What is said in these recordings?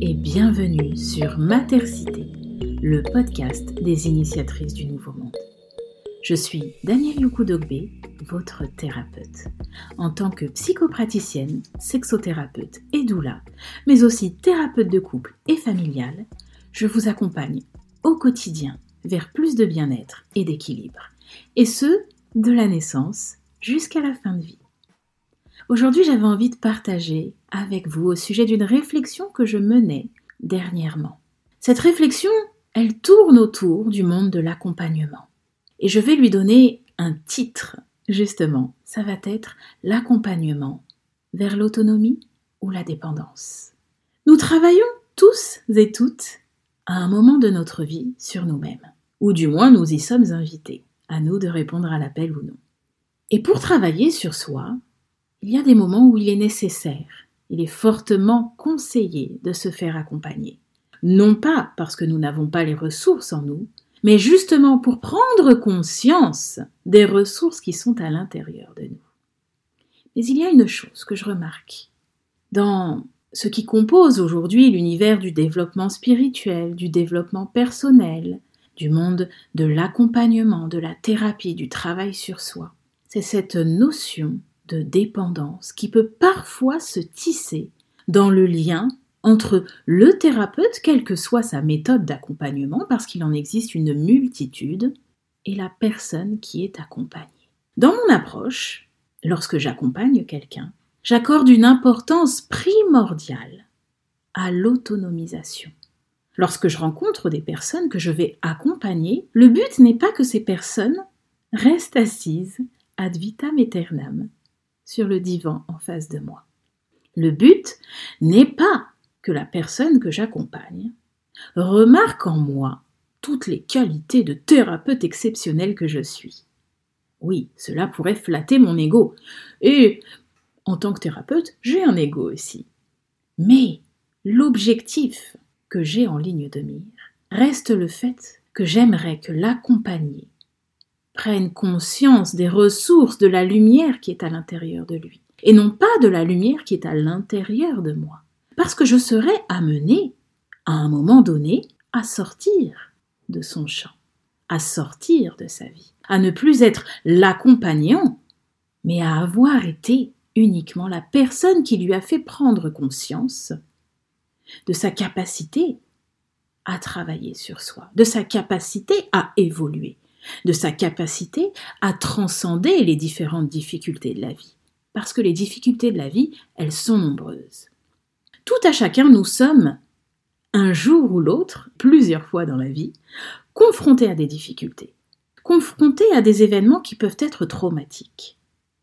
et bienvenue sur Matercité, le podcast des initiatrices du Nouveau Monde. Je suis Danielle Youkudogbe, votre thérapeute. En tant que psychopraticienne, sexothérapeute et doula, mais aussi thérapeute de couple et familiale, je vous accompagne au quotidien vers plus de bien-être et d'équilibre. Et ce, de la naissance jusqu'à la fin de vie. Aujourd'hui, j'avais envie de partager avec vous au sujet d'une réflexion que je menais dernièrement. Cette réflexion, elle tourne autour du monde de l'accompagnement. Et je vais lui donner un titre, justement. Ça va être l'accompagnement vers l'autonomie ou la dépendance. Nous travaillons tous et toutes à un moment de notre vie sur nous-mêmes, ou du moins nous y sommes invités, à nous de répondre à l'appel ou non. Et pour travailler sur soi, il y a des moments où il est nécessaire, il est fortement conseillé de se faire accompagner. Non pas parce que nous n'avons pas les ressources en nous, mais justement pour prendre conscience des ressources qui sont à l'intérieur de nous. Mais il y a une chose que je remarque. Dans ce qui compose aujourd'hui l'univers du développement spirituel, du développement personnel, du monde de l'accompagnement, de la thérapie, du travail sur soi, c'est cette notion de dépendance qui peut parfois se tisser dans le lien entre le thérapeute, quelle que soit sa méthode d'accompagnement, parce qu'il en existe une multitude, et la personne qui est accompagnée. Dans mon approche, lorsque j'accompagne quelqu'un, j'accorde une importance primordiale à l'autonomisation. Lorsque je rencontre des personnes que je vais accompagner, le but n'est pas que ces personnes restent assises ad vitam aeternam sur le divan en face de moi. Le but n'est pas que la personne que j'accompagne remarque en moi toutes les qualités de thérapeute exceptionnel que je suis. Oui, cela pourrait flatter mon ego. Et en tant que thérapeute, j'ai un ego aussi. Mais l'objectif que j'ai en ligne de mire reste le fait que j'aimerais que l'accompagner prenne conscience des ressources de la lumière qui est à l'intérieur de lui, et non pas de la lumière qui est à l'intérieur de moi. Parce que je serai amené, à un moment donné, à sortir de son champ, à sortir de sa vie, à ne plus être l'accompagnant, mais à avoir été uniquement la personne qui lui a fait prendre conscience de sa capacité à travailler sur soi, de sa capacité à évoluer, de sa capacité à transcender les différentes difficultés de la vie. Parce que les difficultés de la vie, elles sont nombreuses. Tout à chacun, nous sommes, un jour ou l'autre, plusieurs fois dans la vie, confrontés à des difficultés, confrontés à des événements qui peuvent être traumatiques,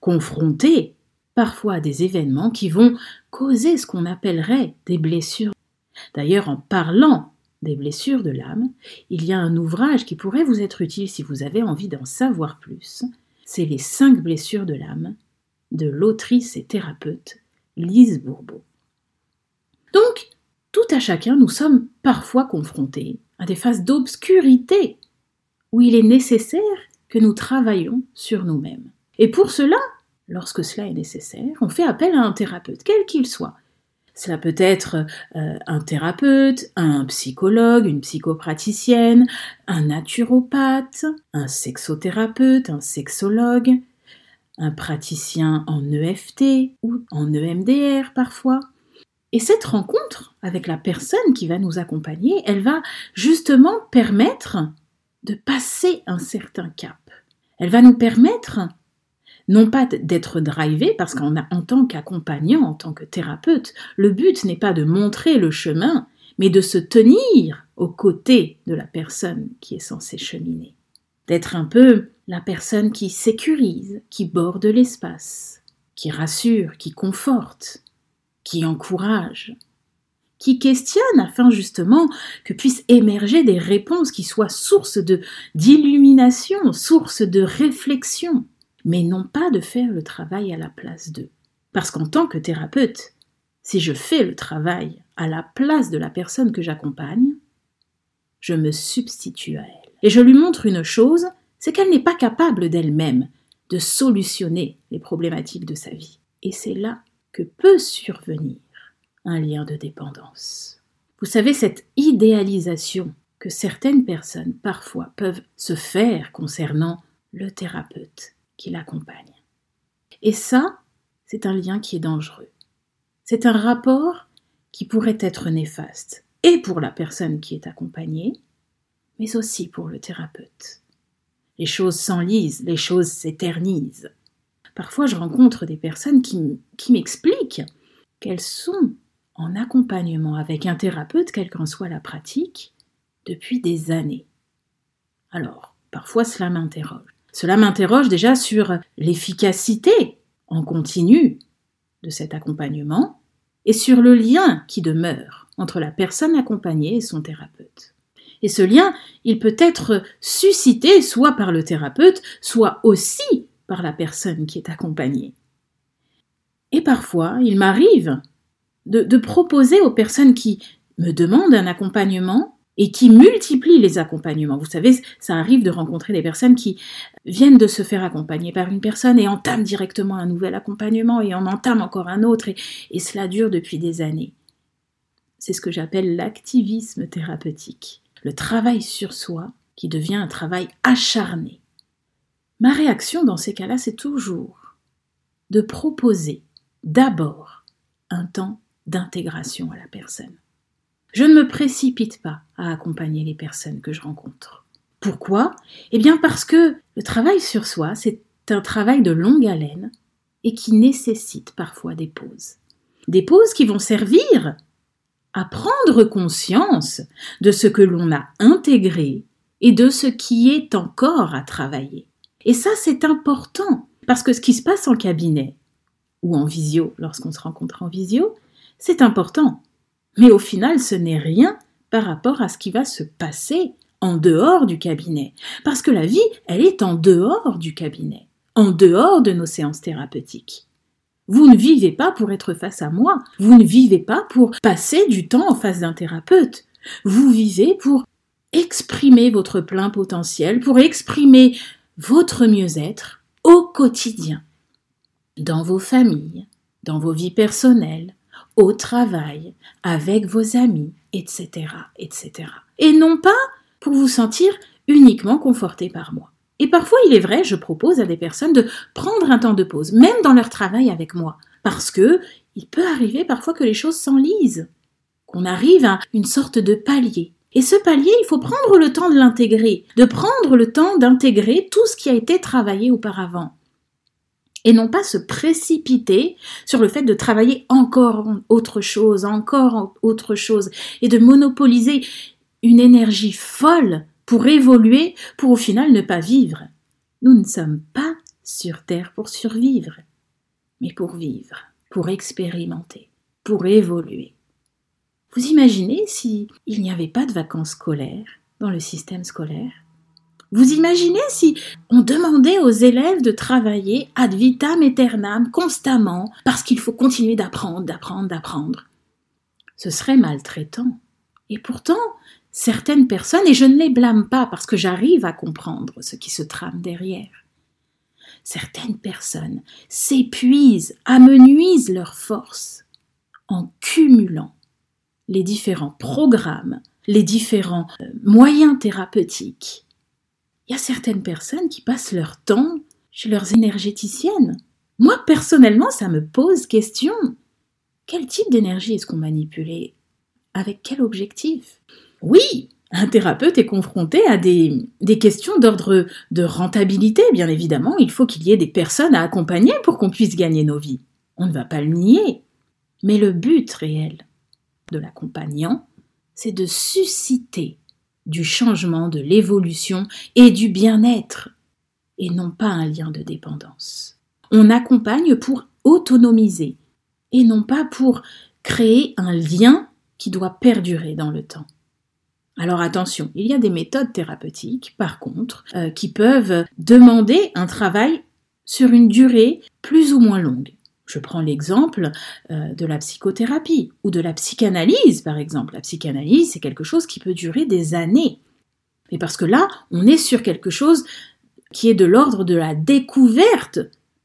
confrontés parfois à des événements qui vont causer ce qu'on appellerait des blessures. D'ailleurs, en parlant des blessures de l'âme, il y a un ouvrage qui pourrait vous être utile si vous avez envie d'en savoir plus. C'est Les cinq blessures de l'âme de l'autrice et thérapeute Lise Bourbeau. Donc, tout à chacun, nous sommes parfois confrontés à des phases d'obscurité où il est nécessaire que nous travaillions sur nous-mêmes. Et pour cela, lorsque cela est nécessaire, on fait appel à un thérapeute, quel qu'il soit, cela peut être euh, un thérapeute, un psychologue, une psychopraticienne, un naturopathe, un sexothérapeute, un sexologue, un praticien en EFT ou en EMDR parfois. Et cette rencontre avec la personne qui va nous accompagner, elle va justement permettre de passer un certain cap. Elle va nous permettre non pas d'être drivé, parce qu'en tant qu'accompagnant, en tant que thérapeute, le but n'est pas de montrer le chemin, mais de se tenir aux côtés de la personne qui est censée cheminer. D'être un peu la personne qui sécurise, qui borde l'espace, qui rassure, qui conforte, qui encourage, qui questionne afin justement que puissent émerger des réponses qui soient source d'illumination, source de réflexion mais non pas de faire le travail à la place d'eux. Parce qu'en tant que thérapeute, si je fais le travail à la place de la personne que j'accompagne, je me substitue à elle. Et je lui montre une chose, c'est qu'elle n'est pas capable d'elle-même de solutionner les problématiques de sa vie. Et c'est là que peut survenir un lien de dépendance. Vous savez, cette idéalisation que certaines personnes parfois peuvent se faire concernant le thérapeute l'accompagne. Et ça, c'est un lien qui est dangereux. C'est un rapport qui pourrait être néfaste, et pour la personne qui est accompagnée, mais aussi pour le thérapeute. Les choses s'enlisent, les choses s'éternisent. Parfois, je rencontre des personnes qui m'expliquent qu'elles sont en accompagnement avec un thérapeute, quelle qu'en soit la pratique, depuis des années. Alors, parfois cela m'interroge. Cela m'interroge déjà sur l'efficacité en continu de cet accompagnement et sur le lien qui demeure entre la personne accompagnée et son thérapeute. Et ce lien, il peut être suscité soit par le thérapeute, soit aussi par la personne qui est accompagnée. Et parfois, il m'arrive de, de, proposer aux personnes qui me demandent un accompagnement et qui multiplient les accompagnements. Vous savez, ça arrive de rencontrer des personnes qui viennent de se faire accompagner par une personne et entament directement un nouvel accompagnement et en entament encore un autre et, et cela dure depuis des années. C'est ce que j'appelle l'activisme thérapeutique, le travail sur soi qui devient un travail acharné. Ma réaction dans ces cas-là, c'est toujours de proposer d'abord un temps d'intégration à la personne. Je ne me précipite pas à accompagner les personnes que je rencontre. Pourquoi? Eh bien parce que le travail sur soi, c'est un travail de longue haleine et qui nécessite parfois des pauses. Des pauses qui vont servir à prendre conscience de ce que l'on a intégré et de ce qui est encore à travailler. Et ça, c'est important, parce que ce qui se passe en cabinet ou en visio, lorsqu'on se rencontre en visio, c'est important. Mais au final, ce n'est rien par rapport à ce qui va se passer en dehors du cabinet. Parce que la vie, elle est en dehors du cabinet, en dehors de nos séances thérapeutiques. Vous ne vivez pas pour être face à moi, vous ne vivez pas pour passer du temps en face d'un thérapeute, vous vivez pour exprimer votre plein potentiel, pour exprimer votre mieux-être au quotidien, dans vos familles, dans vos vies personnelles, au travail, avec vos amis, etc., etc. Et non pas pour vous sentir uniquement conforté par moi. Et parfois, il est vrai, je propose à des personnes de prendre un temps de pause, même dans leur travail avec moi, parce que il peut arriver parfois que les choses s'enlisent, qu'on arrive à une sorte de palier. Et ce palier, il faut prendre le temps de l'intégrer, de prendre le temps d'intégrer tout ce qui a été travaillé auparavant et non pas se précipiter sur le fait de travailler encore autre chose, encore autre chose, et de monopoliser une énergie folle pour évoluer, pour au final ne pas vivre. Nous ne sommes pas sur Terre pour survivre, mais pour vivre, pour expérimenter, pour évoluer. Vous imaginez si il n'y avait pas de vacances scolaires dans le système scolaire? Vous imaginez si on demandait aux élèves de travailler ad vitam aeternam constamment parce qu'il faut continuer d'apprendre, d'apprendre, d'apprendre? Ce serait maltraitant. Et pourtant, certaines personnes, et je ne les blâme pas parce que j'arrive à comprendre ce qui se trame derrière, certaines personnes s'épuisent, amenuisent leurs forces en cumulant les différents programmes, les différents euh, moyens thérapeutiques il y a certaines personnes qui passent leur temps chez leurs énergéticiennes. Moi, personnellement, ça me pose question. Quel type d'énergie est-ce qu'on manipule Avec quel objectif? Oui, un thérapeute est confronté à des, des questions d'ordre de rentabilité, bien évidemment. Il faut qu'il y ait des personnes à accompagner pour qu'on puisse gagner nos vies. On ne va pas le nier. Mais le but réel de l'accompagnant, c'est de susciter du changement, de l'évolution et du bien-être, et non pas un lien de dépendance. On accompagne pour autonomiser, et non pas pour créer un lien qui doit perdurer dans le temps. Alors attention, il y a des méthodes thérapeutiques, par contre, euh, qui peuvent demander un travail sur une durée plus ou moins longue. Je prends l'exemple euh, de la psychothérapie ou de la psychanalyse, par exemple. La psychanalyse, c'est quelque chose qui peut durer des années. Et parce que là, on est sur quelque chose qui est de l'ordre de la découverte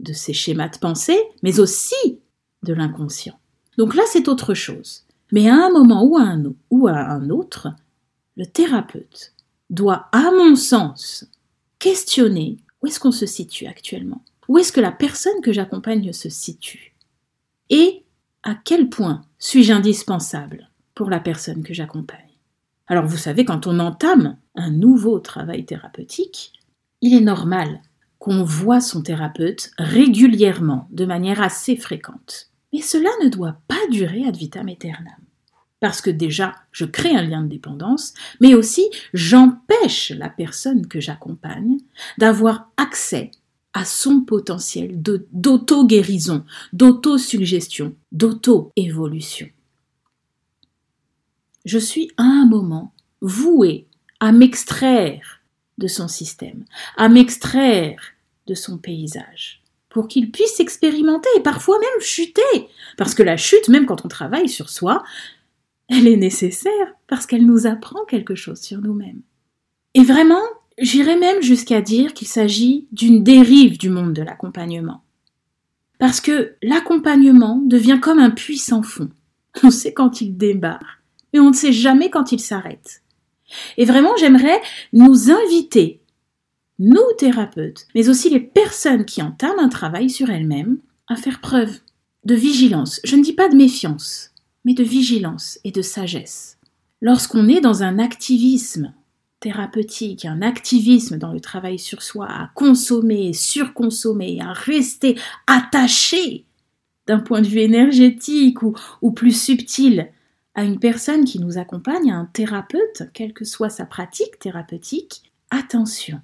de ces schémas de pensée, mais aussi de l'inconscient. Donc là, c'est autre chose. Mais à un moment ou à un, ou à un autre, le thérapeute doit, à mon sens, questionner où est-ce qu'on se situe actuellement, où est-ce que la personne que j'accompagne se situe, et à quel point suis-je indispensable pour la personne que j'accompagne? Alors vous savez, quand on entame un nouveau travail thérapeutique, il est normal qu'on voit son thérapeute régulièrement, de manière assez fréquente. Mais cela ne doit pas durer ad vitam aeternam. Parce que déjà, je crée un lien de dépendance, mais aussi j'empêche la personne que j'accompagne d'avoir accès à son potentiel d'auto-guérison, d'auto-suggestion, d'auto-évolution. Je suis à un moment voué à m'extraire de son système, à m'extraire de son paysage, pour qu'il puisse expérimenter et parfois même chuter, parce que la chute, même quand on travaille sur soi, elle est nécessaire, parce qu'elle nous apprend quelque chose sur nous-mêmes. Et vraiment, j'irais même jusqu'à dire qu'il s'agit d'une dérive du monde de l'accompagnement. Parce que l'accompagnement devient comme un puits sans fond. On sait quand il débarre, mais on ne sait jamais quand il s'arrête. Et vraiment, j'aimerais nous inviter, nous thérapeutes, mais aussi les personnes qui entament un travail sur elles-mêmes, à faire preuve de vigilance. Je ne dis pas de méfiance, mais de vigilance et de sagesse. Lorsqu'on est dans un activisme thérapeutique, un activisme dans le travail sur soi, à consommer, surconsommer, à rester attaché d'un point de vue énergétique ou, ou plus subtil à une personne qui nous accompagne, à un thérapeute, quelle que soit sa pratique thérapeutique, attention.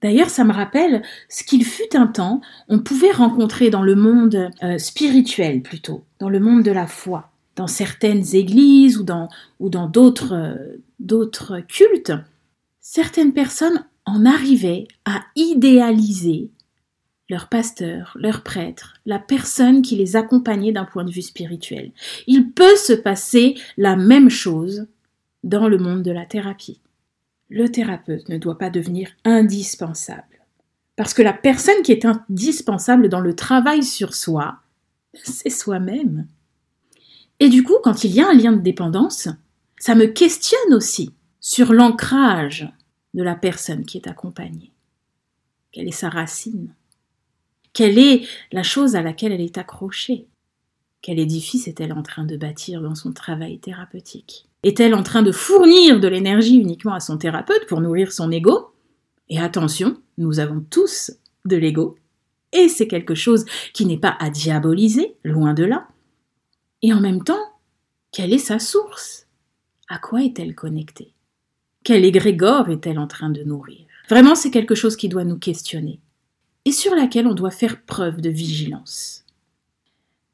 D'ailleurs, ça me rappelle ce qu'il fut un temps, on pouvait rencontrer dans le monde euh, spirituel plutôt, dans le monde de la foi, dans certaines églises ou dans ou dans d'autres euh, d'autres cultes, certaines personnes en arrivaient à idéaliser leur pasteur, leur prêtre, la personne qui les accompagnait d'un point de vue spirituel. Il peut se passer la même chose dans le monde de la thérapie. Le thérapeute ne doit pas devenir indispensable. Parce que la personne qui est indispensable dans le travail sur soi, c'est soi-même. Et du coup, quand il y a un lien de dépendance, ça me questionne aussi sur l'ancrage de la personne qui est accompagnée. Quelle est sa racine? Quelle est la chose à laquelle elle est accrochée? Quel édifice est-elle en train de bâtir dans son travail thérapeutique? Est-elle en train de fournir de l'énergie uniquement à son thérapeute pour nourrir son ego? Et attention, nous avons tous de l'ego, et c'est quelque chose qui n'est pas à diaboliser, loin de là. Et en même temps, quelle est sa source? À quoi est-elle connectée? Quel égrégore est-elle en train de nourrir? Vraiment, c'est quelque chose qui doit nous questionner et sur laquelle on doit faire preuve de vigilance.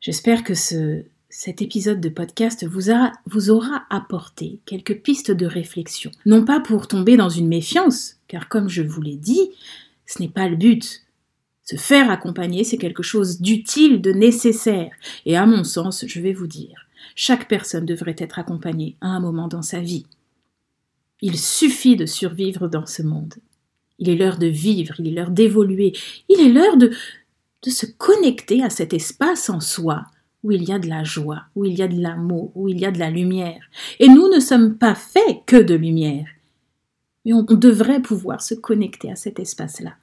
J'espère que ce, cet épisode de podcast vous, vous aura apporté quelques pistes de réflexion. Non pas pour tomber dans une méfiance, car comme je vous l'ai dit, ce n'est pas le but. Se faire accompagner, c'est quelque chose d'utile, de nécessaire. Et à mon sens, je vais vous dire, chaque personne devrait être accompagnée à un moment dans sa vie. Il suffit de survivre dans ce monde. Il est l'heure de vivre, il est l'heure d'évoluer, il est l'heure de, de se connecter à cet espace en soi où il y a de la joie, où il y a de l'amour, où il y a de la lumière. Et nous ne sommes pas faits que de lumière. Mais on devrait pouvoir se connecter à cet espace-là.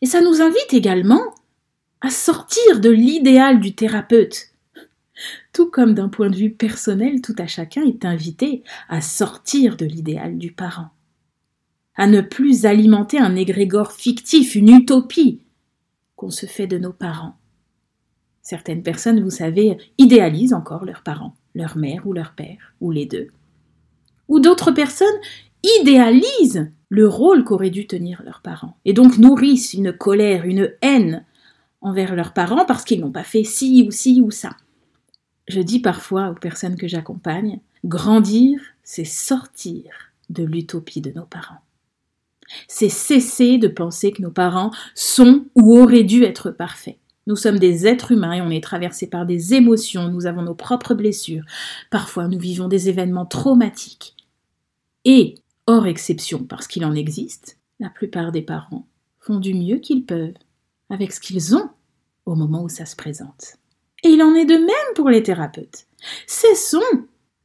Et ça nous invite également à sortir de l'idéal du thérapeute. Tout comme d'un point de vue personnel, tout à chacun est invité à sortir de l'idéal du parent à ne plus alimenter un égrégore fictif, une utopie qu'on se fait de nos parents. Certaines personnes, vous savez, idéalisent encore leurs parents, leur mère ou leur père, ou les deux. Ou d'autres personnes idéalisent le rôle qu'auraient dû tenir leurs parents, et donc nourrissent une colère, une haine envers leurs parents parce qu'ils n'ont pas fait ci ou ci ou ça. Je dis parfois aux personnes que j'accompagne, grandir, c'est sortir de l'utopie de nos parents c'est cesser de penser que nos parents sont ou auraient dû être parfaits. Nous sommes des êtres humains et on est traversés par des émotions, nous avons nos propres blessures. Parfois, nous vivons des événements traumatiques. Et, hors exception parce qu'il en existe, la plupart des parents font du mieux qu'ils peuvent avec ce qu'ils ont au moment où ça se présente. Et il en est de même pour les thérapeutes. Cessons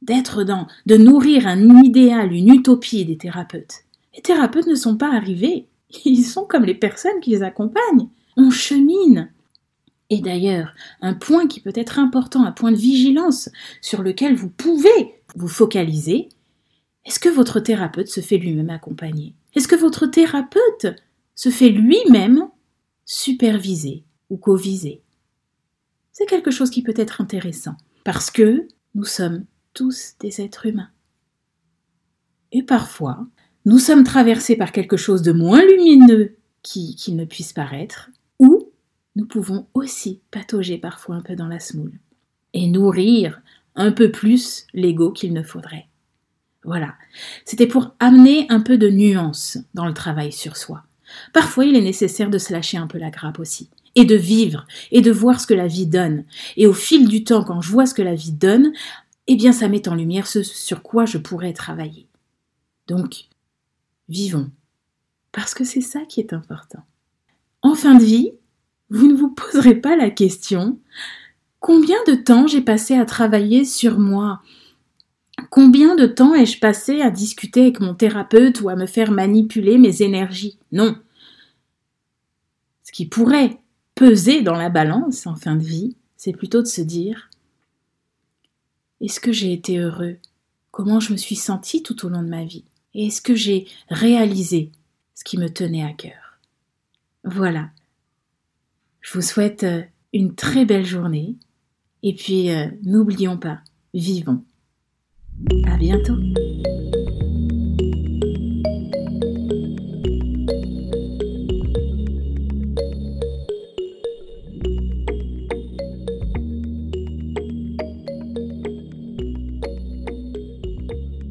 d'être dans, de nourrir un idéal, une utopie des thérapeutes. Les thérapeutes ne sont pas arrivés. Ils sont comme les personnes qui les accompagnent. On chemine. Et d'ailleurs, un point qui peut être important, un point de vigilance sur lequel vous pouvez vous focaliser, est-ce que votre thérapeute se fait lui-même accompagner? Est-ce que votre thérapeute se fait lui-même superviser ou co-viser? C'est quelque chose qui peut être intéressant parce que nous sommes tous des êtres humains. Et parfois, nous sommes traversés par quelque chose de moins lumineux qu'il ne puisse paraître, ou nous pouvons aussi patauger parfois un peu dans la smoule et nourrir un peu plus l'ego qu'il ne faudrait. Voilà, c'était pour amener un peu de nuance dans le travail sur soi. Parfois, il est nécessaire de se lâcher un peu la grappe aussi, et de vivre, et de voir ce que la vie donne. Et au fil du temps, quand je vois ce que la vie donne, eh bien, ça met en lumière ce sur quoi je pourrais travailler. Donc, vivons, parce que c'est ça qui est important. En fin de vie, vous ne vous poserez pas la question combien de temps j'ai passé à travailler sur moi? Combien de temps ai-je passé à discuter avec mon thérapeute ou à me faire manipuler mes énergies? Non. Ce qui pourrait peser dans la balance en fin de vie, c'est plutôt de se dire est-ce que j'ai été heureux? Comment je me suis senti tout au long de ma vie? Et est-ce que j'ai réalisé ce qui me tenait à cœur? Voilà. Je vous souhaite euh, une très belle journée. Et puis, euh, n'oublions pas, vivons. À bientôt.